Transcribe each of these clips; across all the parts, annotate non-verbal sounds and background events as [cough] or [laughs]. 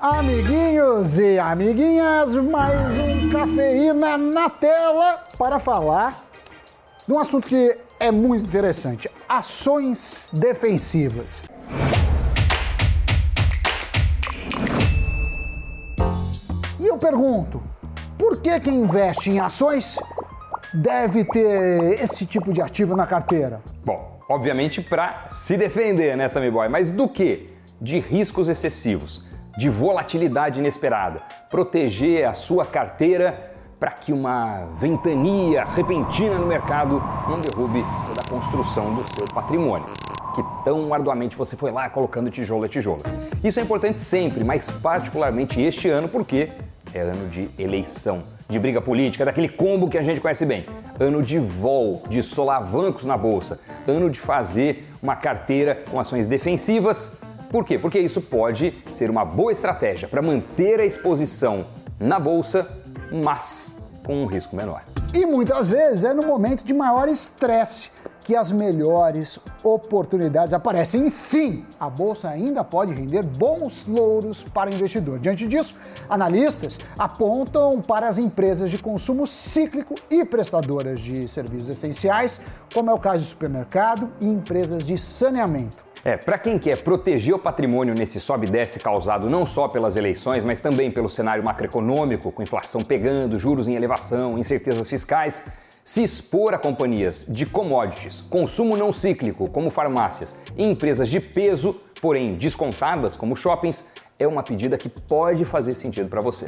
Amiguinhos e amiguinhas, mais um cafeína na tela para falar de um assunto que é muito interessante: ações defensivas. E eu pergunto, por que quem investe em ações deve ter esse tipo de ativo na carteira? Bom, obviamente para se defender, né, Sammy Boy? Mas do que? De riscos excessivos de volatilidade inesperada, proteger a sua carteira para que uma ventania repentina no mercado não derrube toda a construção do seu patrimônio, que tão arduamente você foi lá colocando tijolo a tijolo. Isso é importante sempre, mas particularmente este ano, porque é ano de eleição, de briga política, daquele combo que a gente conhece bem. Ano de vol, de solavancos na bolsa, ano de fazer uma carteira com ações defensivas por quê? Porque isso pode ser uma boa estratégia para manter a exposição na bolsa, mas com um risco menor. E muitas vezes é no momento de maior estresse que as melhores oportunidades aparecem. sim, a bolsa ainda pode render bons louros para o investidor. Diante disso, analistas apontam para as empresas de consumo cíclico e prestadoras de serviços essenciais, como é o caso de supermercado e empresas de saneamento. É, para quem quer proteger o patrimônio nesse sobe e desce causado não só pelas eleições, mas também pelo cenário macroeconômico, com inflação pegando, juros em elevação, incertezas fiscais, se expor a companhias de commodities, consumo não cíclico, como farmácias, e empresas de peso, porém descontadas, como shoppings, é uma pedida que pode fazer sentido para você.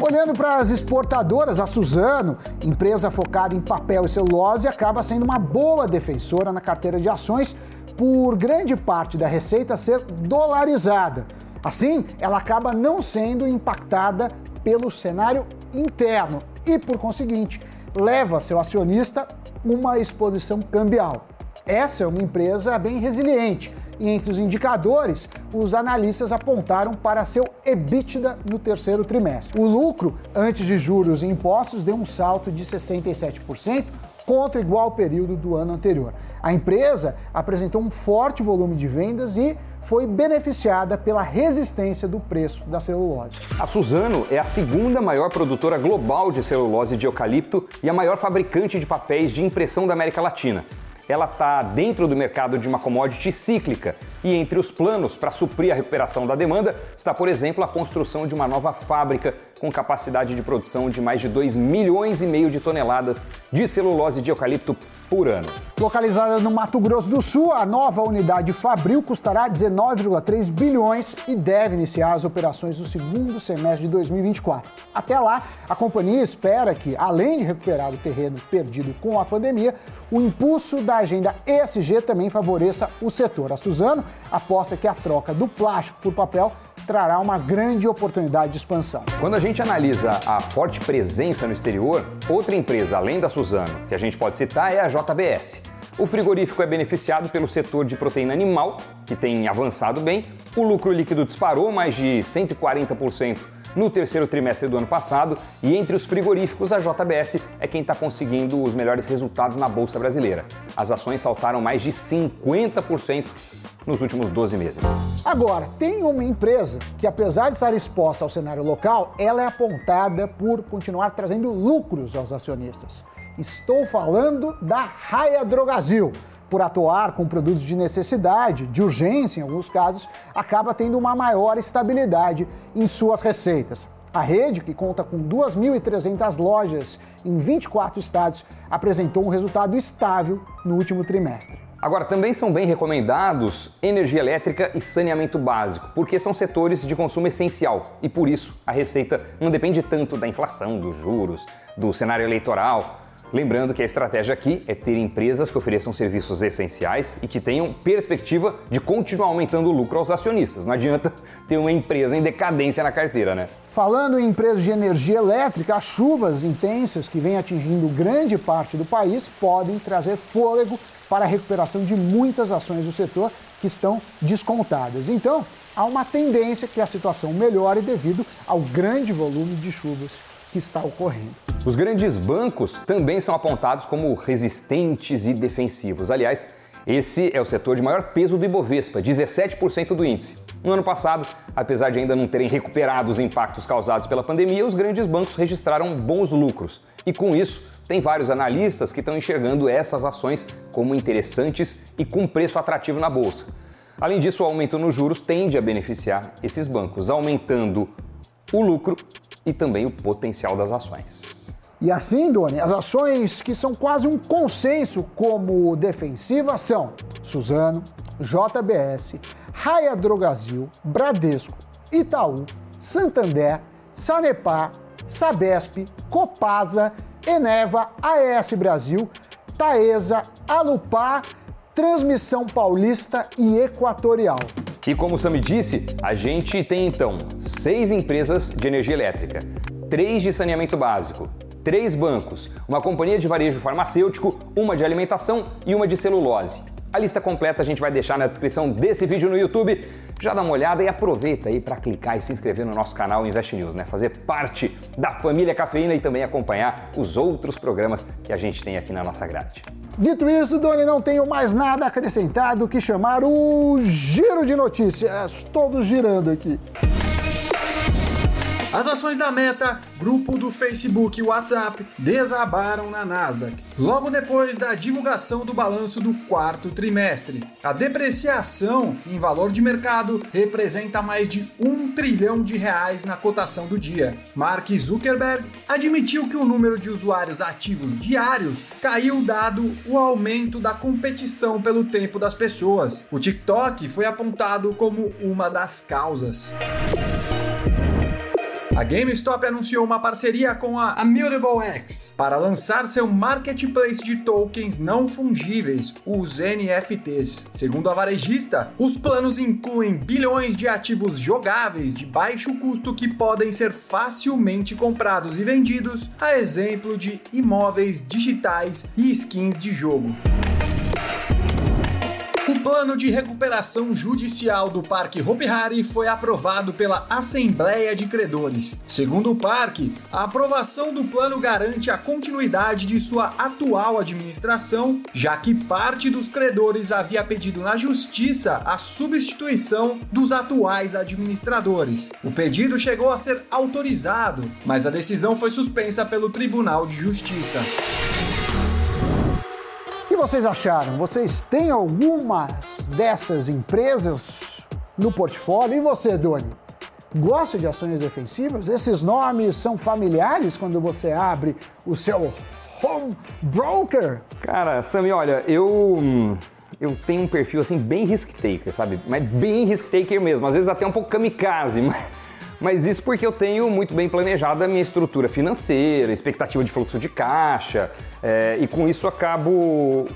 Olhando para as exportadoras, a Suzano, empresa focada em papel e celulose, acaba sendo uma boa defensora na carteira de ações por grande parte da receita ser dolarizada. Assim, ela acaba não sendo impactada pelo cenário interno e, por conseguinte, leva seu acionista uma exposição cambial. Essa é uma empresa bem resiliente e entre os indicadores, os analistas apontaram para seu EBITDA no terceiro trimestre. O lucro antes de juros e impostos deu um salto de 67%, contra o igual período do ano anterior. A empresa apresentou um forte volume de vendas e foi beneficiada pela resistência do preço da celulose. A Suzano é a segunda maior produtora global de celulose de eucalipto e a maior fabricante de papéis de impressão da América Latina ela está dentro do mercado de uma commodity cíclica e entre os planos para suprir a recuperação da demanda está, por exemplo, a construção de uma nova fábrica com capacidade de produção de mais de 2 milhões e meio de toneladas de celulose de eucalipto por ano. Localizada no Mato Grosso do Sul, a nova unidade Fabril custará 19,3 bilhões e deve iniciar as operações no segundo semestre de 2024. Até lá, a companhia espera que, além de recuperar o terreno perdido com a pandemia, o impulso da agenda ESG também favoreça o setor. A Suzano aposta que a troca do plástico por papel trará uma grande oportunidade de expansão. Quando a gente analisa a forte presença no exterior, outra empresa além da Suzano que a gente pode citar é a JBS. O frigorífico é beneficiado pelo setor de proteína animal, que tem avançado bem. O lucro líquido disparou mais de 140% no terceiro trimestre do ano passado e entre os frigoríficos a JBS é quem está conseguindo os melhores resultados na bolsa brasileira. As ações saltaram mais de 50% nos últimos 12 meses. Agora, tem uma empresa que, apesar de estar exposta ao cenário local, ela é apontada por continuar trazendo lucros aos acionistas. Estou falando da Raia Drogazil. Por atuar com produtos de necessidade, de urgência em alguns casos, acaba tendo uma maior estabilidade em suas receitas. A rede, que conta com 2.300 lojas em 24 estados, apresentou um resultado estável no último trimestre. Agora, também são bem recomendados energia elétrica e saneamento básico, porque são setores de consumo essencial e por isso a receita não depende tanto da inflação, dos juros, do cenário eleitoral. Lembrando que a estratégia aqui é ter empresas que ofereçam serviços essenciais e que tenham perspectiva de continuar aumentando o lucro aos acionistas. Não adianta ter uma empresa em decadência na carteira, né? Falando em empresas de energia elétrica, as chuvas intensas que vêm atingindo grande parte do país podem trazer fôlego para a recuperação de muitas ações do setor que estão descontadas. Então, há uma tendência que a situação melhore devido ao grande volume de chuvas que está ocorrendo. Os grandes bancos também são apontados como resistentes e defensivos. Aliás, esse é o setor de maior peso do Ibovespa, 17% do índice. No ano passado, apesar de ainda não terem recuperado os impactos causados pela pandemia, os grandes bancos registraram bons lucros. E com isso, tem vários analistas que estão enxergando essas ações como interessantes e com preço atrativo na bolsa. Além disso, o aumento nos juros tende a beneficiar esses bancos, aumentando o lucro e também o potencial das ações. E assim, Doni, as ações que são quase um consenso como defensivas são Suzano, JBS, Raia Drogazil, Bradesco, Itaú, Santander, Sanepar, Sabesp, Copasa, Eneva, AES Brasil, Taesa, Alupar, Transmissão Paulista e Equatorial. E como o Sami disse, a gente tem então seis empresas de energia elétrica, três de saneamento básico, três bancos, uma companhia de varejo farmacêutico, uma de alimentação e uma de celulose. A lista completa a gente vai deixar na descrição desse vídeo no YouTube. Já dá uma olhada e aproveita aí para clicar e se inscrever no nosso canal Invest News, né? Fazer parte da família Cafeína e também acompanhar os outros programas que a gente tem aqui na nossa grade. Dito isso, Doni, não tenho mais nada a acrescentar do que chamar o giro de notícias. Todos girando aqui. As ações da Meta, grupo do Facebook e WhatsApp, desabaram na Nasdaq, logo depois da divulgação do balanço do quarto trimestre. A depreciação em valor de mercado representa mais de um trilhão de reais na cotação do dia. Mark Zuckerberg admitiu que o número de usuários ativos diários caiu dado o aumento da competição pelo tempo das pessoas. O TikTok foi apontado como uma das causas. A GameStop anunciou uma parceria com a Immutable X para lançar seu marketplace de tokens não fungíveis, os NFTs. Segundo a varejista, os planos incluem bilhões de ativos jogáveis de baixo custo que podem ser facilmente comprados e vendidos, a exemplo de imóveis digitais e skins de jogo. O plano de recuperação judicial do Parque Hopi Hari foi aprovado pela Assembleia de Credores. Segundo o parque, a aprovação do plano garante a continuidade de sua atual administração, já que parte dos credores havia pedido na justiça a substituição dos atuais administradores. O pedido chegou a ser autorizado, mas a decisão foi suspensa pelo Tribunal de Justiça vocês acharam? Vocês têm algumas dessas empresas no portfólio? E você, Doni? Gosta de ações defensivas? Esses nomes são familiares quando você abre o seu home broker? Cara, Sami, olha, eu eu tenho um perfil assim bem risk taker, sabe? Mas bem risk taker mesmo, às vezes até um pouco kamikaze, [laughs] mas mas isso porque eu tenho muito bem planejada a minha estrutura financeira, expectativa de fluxo de caixa, é, e com isso acabo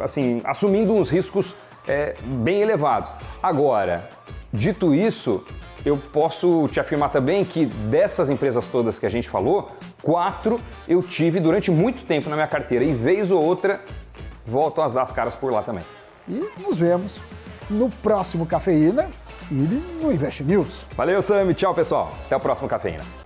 assim, assumindo uns riscos é, bem elevados. Agora, dito isso, eu posso te afirmar também que dessas empresas todas que a gente falou, quatro eu tive durante muito tempo na minha carteira e vez ou outra voltam a dar as caras por lá também. E nos vemos no próximo Cafeína e no Invest News. Valeu, Sam. Tchau, pessoal. Até o próximo Cafeína.